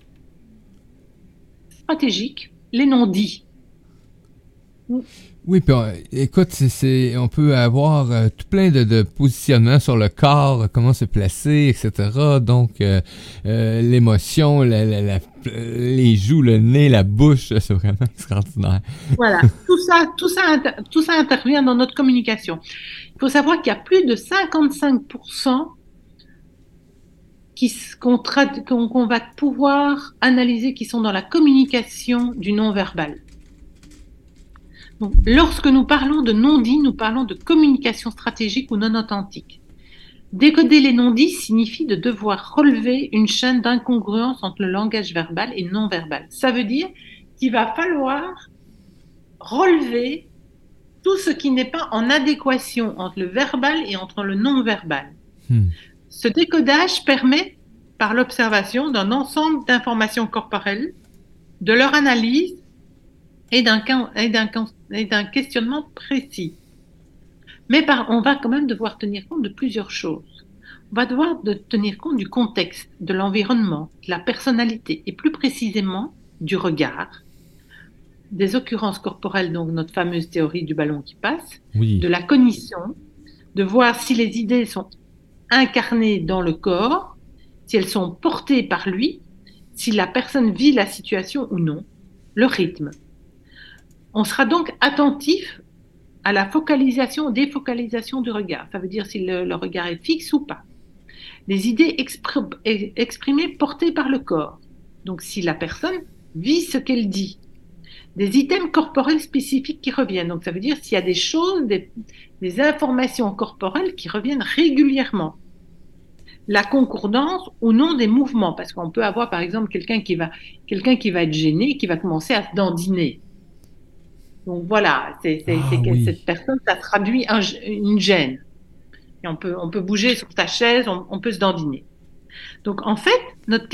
stratégique, les non-dits. Oui, puis écoute, c'est, on peut avoir euh, tout plein de, de, positionnements sur le corps, comment se placer, etc. Donc, euh, euh, l'émotion, la, la, les joues, le nez, la bouche, c'est vraiment extraordinaire. Voilà, tout ça, tout ça, tout ça intervient dans notre communication. Il faut savoir qu'il y a plus de 55% qui, qu'on, qu'on va pouvoir analyser qui sont dans la communication du non-verbal lorsque nous parlons de non-dit, nous parlons de communication stratégique ou non authentique. Décoder les non-dits signifie de devoir relever une chaîne d'incongruence entre le langage verbal et non verbal. Ça veut dire qu'il va falloir relever tout ce qui n'est pas en adéquation entre le verbal et entre le non verbal. Hmm. Ce décodage permet, par l'observation d'un ensemble d'informations corporelles, de leur analyse et d'un questionnement précis. Mais par, on va quand même devoir tenir compte de plusieurs choses. On va devoir de tenir compte du contexte, de l'environnement, de la personnalité et plus précisément du regard, des occurrences corporelles, donc notre fameuse théorie du ballon qui passe, de la cognition, de voir si les idées sont incarnées dans le corps, si elles sont portées par lui, si la personne vit la situation ou non, le rythme, on sera donc attentif à la focalisation, défocalisation du regard. Ça veut dire si le, regard est fixe ou pas. Les idées exprimées portées par le corps. Donc si la personne vit ce qu'elle dit. Des items corporels spécifiques qui reviennent. Donc ça veut dire s'il y a des choses, des, informations corporelles qui reviennent régulièrement la concordance ou non des mouvements, parce qu'on peut avoir par exemple quelqu'un qui va quelqu'un qui va être gêné, qui va commencer à se dandiner. Donc voilà, c'est ah cette personne, ça traduit une gêne. Et on peut, on peut bouger sur sa chaise, on, peut se dandiner. Donc en fait, notre,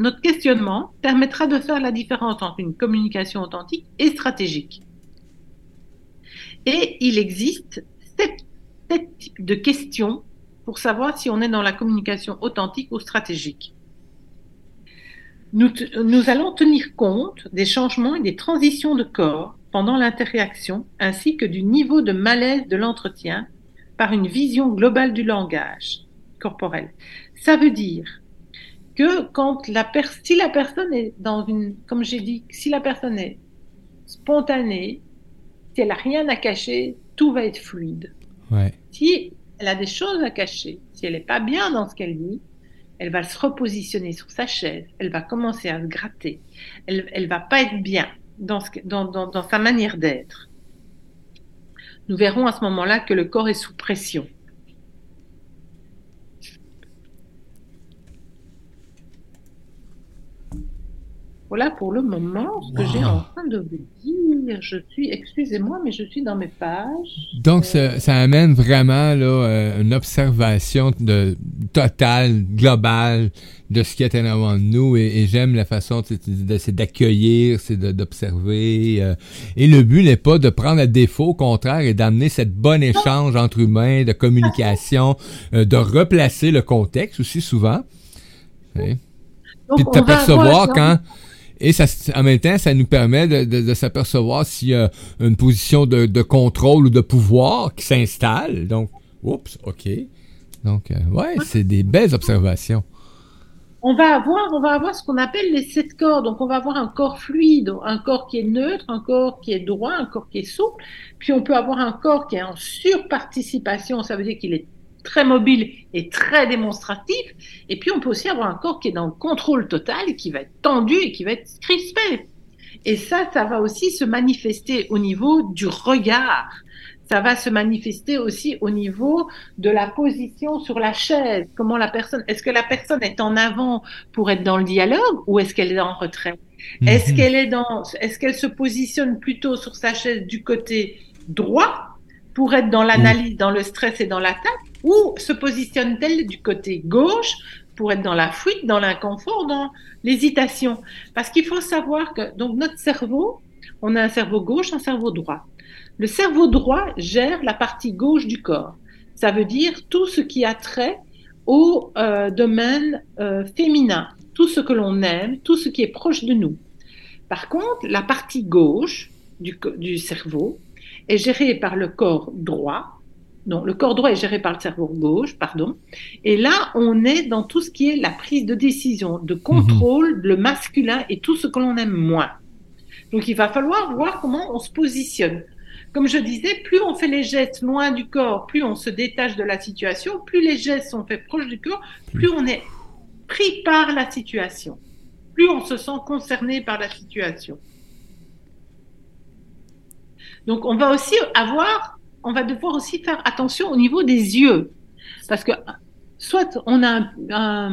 notre questionnement permettra de faire la différence entre une communication authentique et stratégique. Et il existe sept, types de questions pour savoir si on est dans la communication authentique ou stratégique. Nous, nous allons tenir compte des changements et des transitions de corps pendant l'interaction ainsi que du niveau de malaise de l'entretien par une vision globale du langage corporel. Ça veut dire que quand la si la personne est dans une, comme j'ai dit, si la personne est spontanée, si elle n'a rien à cacher, tout va être fluide. Si elle a des choses à cacher, si elle n'est pas bien dans ce qu'elle dit, elle va se repositionner sur sa chaise, elle va commencer à se gratter, elle, elle va pas être bien dans, sa manière d'être. Nous verrons à ce moment-là que le corps est sous pression. Voilà pour le moment ce que j'ai en train de vous dire. Je suis, excusez-moi, mais je suis dans mes pages. Donc, ça, ça amène vraiment là, euh, une observation de, totale, globale de ce qui est en avant de nous. Et, et j'aime la façon, c'est d'accueillir, c'est d'observer. euh, et le but n'est pas de prendre à défaut, au contraire, et d'amener cette bonne échange entre humains, de communication, euh, de replacer le contexte aussi souvent. Hein? Puis de t'apercevoir quand et ça en même temps ça nous permet de, de- de s'apercevoir s'il y a une position de, de contrôle ou de pouvoir qui s'installe donc oups ok donc euh, ouais c'est des belles observations on va avoir, on va avoir ce qu'on appelle les sept corps. Donc, on va avoir un corps fluide, un corps qui est neutre, un corps qui est droit, un corps qui est souple. Puis, on peut avoir un corps qui est en surparticipation. Ça veut dire qu'il est très mobile et très démonstratif. Et puis, on peut aussi avoir un corps qui est dans le contrôle total qui va être tendu et qui va être crispé. Et ça, ça va aussi se manifester au niveau du regard. Ça va se manifester aussi au niveau de la position sur la chaise. Comment la personne, est-ce que la personne est en avant pour être dans le dialogue ou est-ce qu'elle est en retrait? Est-ce Mhm. qu'elle est dans, est-ce qu'elle se positionne plutôt sur sa chaise du côté droit pour être dans l'analyse, dans le stress et dans l'attaque ou se positionne-t-elle du côté gauche pour être dans la fuite, dans l'inconfort, dans l'hésitation? Parce qu'il faut savoir que, donc, notre cerveau, on a un cerveau gauche, un cerveau droit. Le cerveau droit gère la partie gauche du corps. Ça veut dire tout ce qui a trait au euh, domaine euh, féminin, tout ce que l'on aime, tout ce qui est proche de nous. Par contre, la partie gauche du, cerveau est gérée par le corps droit. Non, le corps droit est géré par le cerveau gauche, pardon. Et là, on est dans tout ce qui est la prise de décision, de contrôle, le masculin et tout ce que l'on aime moins. Donc, il va falloir voir comment on se positionne. Comme je disais, plus on fait les gestes loin du corps, plus on se détache de la situation, plus les gestes sont faits proches du corps, plus on est pris par la situation, plus on se sent concerné par la situation. Donc on va aussi avoir, on va devoir aussi faire attention au niveau des yeux, parce que soit on a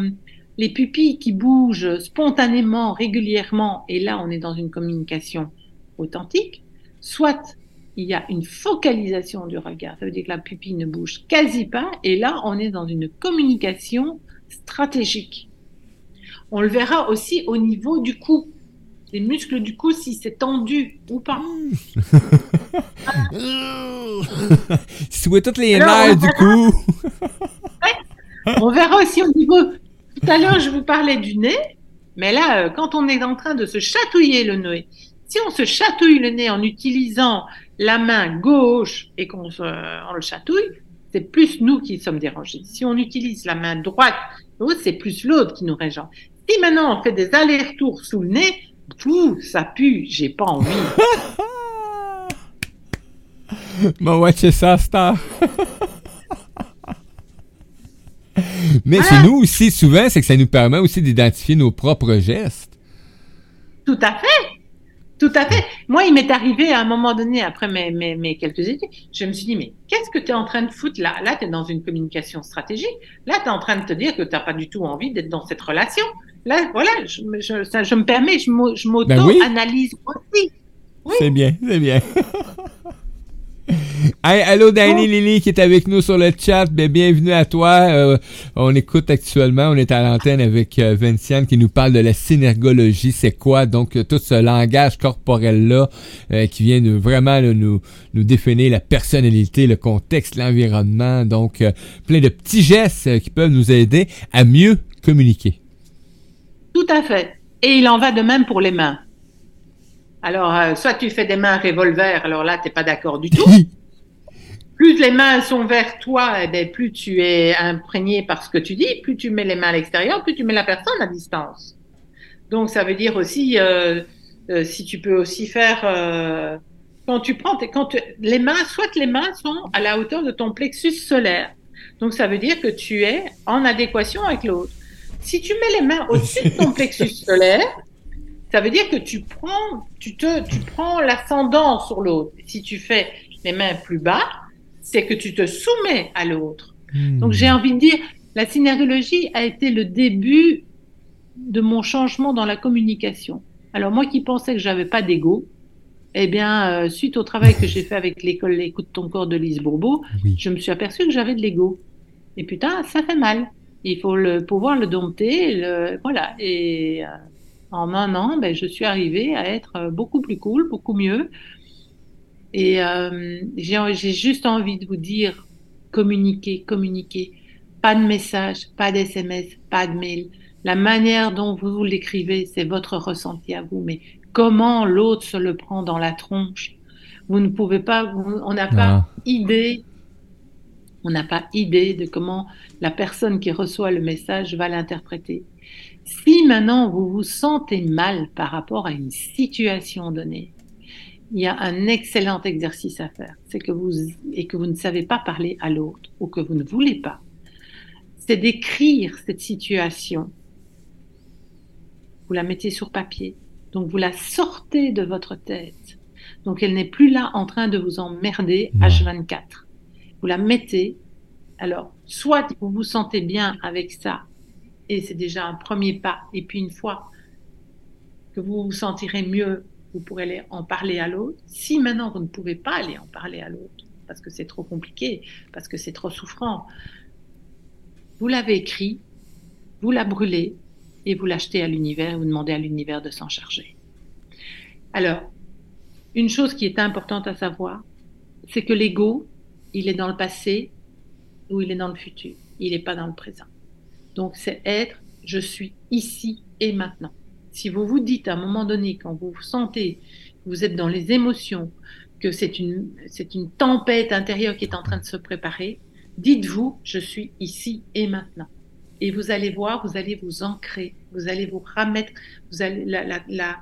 les pupilles qui bougent spontanément, régulièrement, et là on est dans une communication authentique, soit il y a une focalisation du regard, ça veut dire que la pupille ne bouge quasi pas, et là on est dans une communication stratégique. On le verra aussi au niveau du cou, les muscles du cou, si c'est tendu ou pas. Souhait toutes les nerfs on du verra. coup On verra aussi au niveau. Tout à l'heure, je vous parlais du nez, mais là, euh, quand on est en train de se chatouiller le nez, si on se chatouille le nez en utilisant la main gauche et qu'on le chatouille, c'est plus nous qui sommes dérangés. Si on utilise la main droite, c'est plus l'autre qui nous régente. Si maintenant on fait des allers-retours sous le nez, tout ça pue, j'ai pas envie. Bon, ouais, c'est ça, star. Mais c'est nous aussi, souvent, c'est que ça nous permet aussi d'identifier nos propres gestes. Tout à fait. Tout à fait. Moi, il m'est arrivé à un moment donné, après mes, mes, mes quelques études, je me suis dit, mais qu'est-ce que tu es en train de foutre là? Là, tu es dans une communication stratégique. Là, tu es en train de te dire que tu n'as pas du tout envie d'être dans cette relation. Là, voilà, je, me- je, ça, je me permets, je Ben oui. m'auto-analyse aussi. Oui. C'est bien, c'est bien. Hey, allô Danny Bon. Lily qui est avec nous sur le chat. Ben, bienvenue à toi. Euh, on écoute actuellement, on est à l'antenne avec euh, Vinciane qui nous parle de la synergologie. C'est quoi? Donc euh, tout ce langage corporel là qui vient nous, vraiment là, nous nous définir la personnalité, le contexte, l'environnement. Donc plein de petits gestes qui peuvent nous aider à mieux communiquer. Tout à fait. Et il en va de même pour les mains. Alors, euh, soit tu fais des mains revolver, alors là, tu n'es pas d'accord du tout. plus les mains sont vers toi, eh ben, plus tu es imprégné par ce que tu dis, plus tu mets les mains à l'extérieur, plus tu mets la personne à distance. Donc, ça veut dire aussi, euh, euh, si tu peux aussi faire, euh, quand tu prends, quand tu- les mains, soit les mains sont à la hauteur de ton plexus solaire. Donc, ça veut dire que tu es en adéquation avec l'autre. Si tu mets les mains au-dessus de ton plexus solaire, ça veut dire que tu prends, tu te, tu prends l'ascendant sur l'autre. Si tu fais les mains plus bas, c'est que tu te soumets à l'autre. Donc j'ai envie de dire, la synergologie a été le début de mon changement dans la communication. Alors moi qui pensais que j'avais pas d'ego, Eh bien, euh, suite au travail que j'ai fait avec l'école Écoute ton corps de Lise Bourbeau, Oui. je me suis aperçue que j'avais de l'ego. Et putain, ça fait mal. Il faut le, pouvoir le dompter. Le, voilà. Et euh, en un an, ben, je suis arrivée à être euh, beaucoup plus cool, beaucoup mieux. Et euh, j'ai juste envie de vous dire, communiquez, communiquez. Pas de message, pas d'SMS, pas de mail. La manière dont vous l'écrivez, c'est votre ressenti à vous. Mais comment l'autre se le prend dans la tronche? Vous ne pouvez pas, vous- on n'a pas Ah. idée, on n'a pas idée de comment la personne qui reçoit le message va l'interpréter. Si maintenant vous vous sentez mal par rapport à une situation donnée, il y a un excellent exercice à faire. C'est que vous et que vous ne savez pas parler à l'autre ou que vous ne voulez pas. C'est d'écrire cette situation. Vous la mettez sur papier. Donc vous la sortez de votre tête. Donc elle n'est plus là en train de vous emmerder Ouais. H24. Vous la mettez. Alors, soit vous vous sentez bien avec ça, et c'est déjà un premier pas. Et puis une fois que vous vous sentirez mieux, vous pourrez aller en parler à l'autre. Si maintenant vous ne pouvez pas aller en parler à l'autre, parce que c'est trop compliqué, parce que c'est trop souffrant, vous l'avez écrit, vous la brûlez et vous l'achetez à l'univers vous demandez à l'univers de s'en charger. Alors, une chose qui est importante à savoir, c'est que l'ego, il est dans le passé ou il est dans le futur. Il n'est pas dans le présent. Donc, c'est être, je suis ici et maintenant. Si vous vous dites à un moment donné, quand vous vous sentez, vous êtes dans les émotions, que c'est une, une tempête intérieure qui est en train de se préparer, dites-vous, je suis ici et maintenant. Et vous allez voir, vous allez vous ancrer, vous allez vous remettre, vous allez, la, la,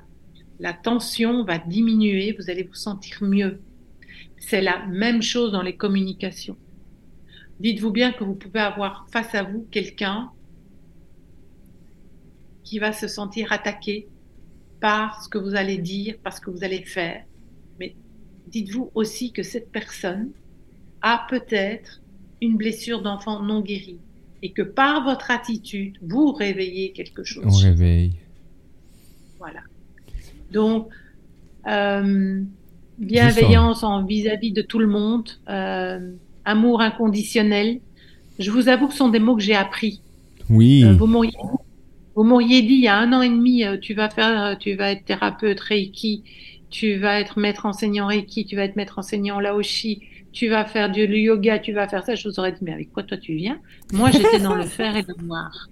la tension va diminuer, vous allez vous sentir mieux. C'est la même chose dans les communications. Dites-vous bien que vous pouvez avoir face à vous quelqu'un qui va se sentir attaqué par ce que vous allez dire, par ce que vous allez faire. Mais dites-vous aussi que cette personne a peut-être une blessure d'enfant non guérie et que par votre attitude, vous réveillez quelque chose. On réveille. Voilà. Donc, euh, bienveillance en vis-à-vis de tout le monde, euh, amour inconditionnel. Je vous avoue que ce sont des mots que j'ai appris. Oui. Euh, vous m'auriez vous m'auriez dit il y a un an et demi, euh, tu vas faire, euh, tu vas être thérapeute Reiki, tu vas être maître enseignant Reiki, tu vas être maître enseignant Laoshi, tu vas faire du yoga, tu vas faire ça. Je vous aurais dit mais avec quoi toi tu viens? Moi j'étais dans le fer et le noir.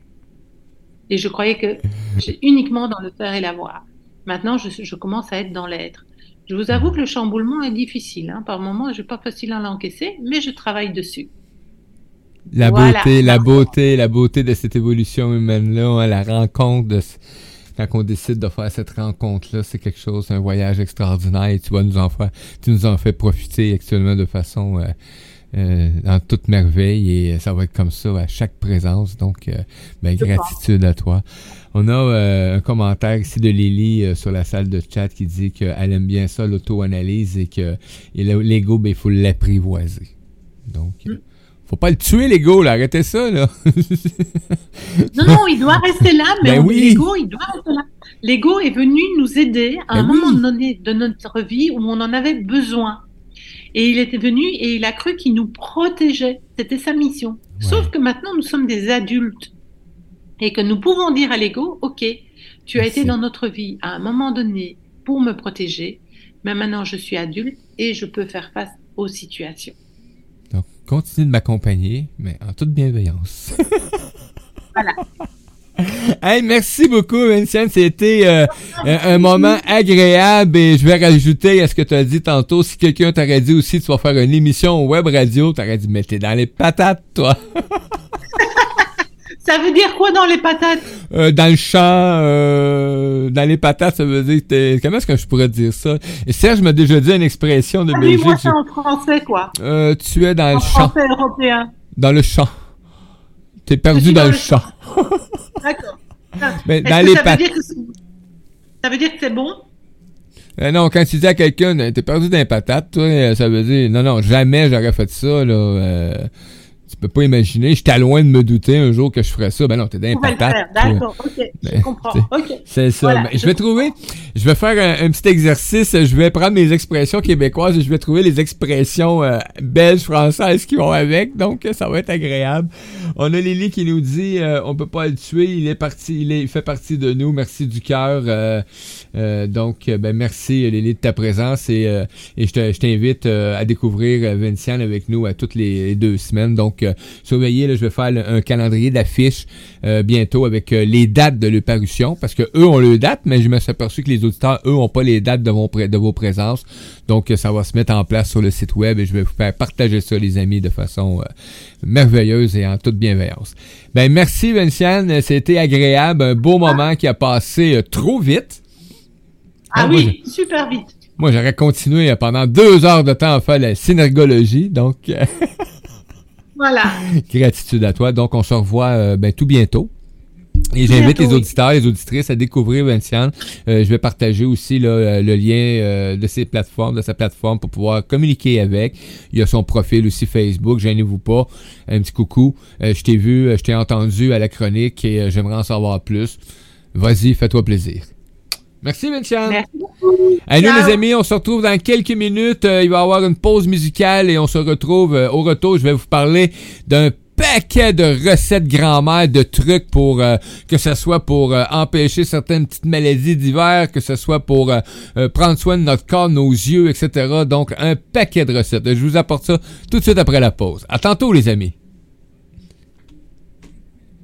Et je croyais que j'ai uniquement dans le faire et la voir. Maintenant je, je commence à être dans l'être. Je vous avoue que le chamboulement est difficile. Hein. Par moments, je pas facile à l'encaisser, mais je travaille dessus. La Voilà. beauté, la beauté, la beauté de cette évolution humaine-là, hein, la rencontre de ce- quand on décide de faire cette rencontre-là, c'est quelque chose, un voyage extraordinaire et tu vas nous en faire, tu nous en fais profiter actuellement de façon euh, euh, dans toute merveille et ça va être comme ça à chaque présence. Donc, euh, ben, gratitude à toi. On a euh, un commentaire ici de Lily euh, sur la salle de chat qui dit qu'elle aime bien ça, l'auto-analyse et que l'ego, ben, il faut l'apprivoiser. Donc, euh, Mm. Faut pas le tuer, l'ego, là. Arrêtez ça, là. Non, non, il doit rester là, mais Ben oui. l'ego, il doit rester là. L'ego est venu nous aider à Ben un oui. moment donné de notre vie où on en avait besoin. Et il était venu et il a cru qu'il nous protégeait. C'était sa mission. Ouais. Sauf que maintenant, nous sommes des adultes et que nous pouvons dire à l'ego, OK, tu as Merci. été dans notre vie à un moment donné pour me protéger, mais maintenant je suis adulte et je peux faire face aux situations. Continue de m'accompagner, mais en toute bienveillance. Voilà. Hey, merci beaucoup, Vincent. C'était euh, un, un moment agréable et je vais rajouter à ce que tu as dit tantôt. Si quelqu'un t'aurait dit aussi tu vas faire une émission web radio, t'aurais dit mais t'es dans les patates, toi. Ça veut dire quoi dans les patates? Euh, dans le champ, euh, dans les patates, ça veut dire. Comment est-ce que je pourrais dire ça? Et Serge m'a déjà dit une expression de Ah oui, Belgique. moi, c'est en français, quoi. Euh, tu es dans En le champ. français européen. Dans le champ. T'es perdu dans, dans le le champ. D'accord. Mais dans les patates. ça veut dire que c'est bon? Euh, non, quand tu dis à quelqu'un, t'es perdu dans les patates, toi, ça veut dire, non, non, jamais j'aurais fait ça, là. euh, peux pas imaginer. J'étais loin de me douter un jour que je ferais ça. Ben non, t'es faire. D'accord, ok, je comprends. Ok. C'est ça. Voilà, Mais je je vais trouver, je vais faire un, un petit exercice. Je vais prendre mes expressions québécoises et je vais trouver les expressions euh, belges, françaises qui vont avec. Donc, ça va être agréable. On a Lily qui nous dit, euh, on peut pas le tuer. Il est parti, il, est, il fait partie de nous. Merci du cœur. Euh, euh, donc, euh, ben merci Lily de ta présence et, euh, et je te- je t'invite à découvrir Vinciane avec nous à toutes les, les deux semaines. Donc, euh, surveillez, là, je vais faire le- un calendrier d'affiches euh, bientôt avec euh, les dates de leur parution parce que eux ont le date, mais je me suis aperçu que les auditeurs, eux, ont pas les dates de vos, pré- de vos présences. Donc, euh, ça va se mettre en place sur le site web et je vais vous faire partager ça, les amis, de façon merveilleuse et en toute bienveillance. Ben, merci, Vinciane. C'était agréable. Un beau moment qui a passé trop vite. Ah oui, super vite. Moi, j'aurais continué pendant deux heures de temps à faire la synergologie. Donc, Voilà. gratitude à toi. Donc, on se revoit euh, ben, tout bientôt. Et j'invite les auditeurs, les auditrices à découvrir Vinciane. Euh, je vais partager aussi là, euh, le lien euh, de ses plateformes, de sa plateforme pour pouvoir communiquer avec. Il y a son profil aussi Facebook, gênez-vous pas. Un petit coucou. Euh, je t'ai vu, je t'ai entendu à la chronique et j'aimerais en savoir plus. Vas-y, fais-toi plaisir. Merci Vinciane. Merci beaucoup. Allez, nous, Ciao. les amis, on se retrouve dans quelques minutes. Euh, il va y avoir une pause musicale et on se retrouve euh, au retour. Je vais vous parler d'un paquet de recettes grand-mère, de trucs pour euh, que ce soit pour euh, empêcher certaines petites maladies d'hiver, que ce soit pour euh, prendre soin de notre corps, nos yeux, etc. Donc, un paquet de recettes. Je vous apporte ça tout de suite après la pause. À tantôt, les amis.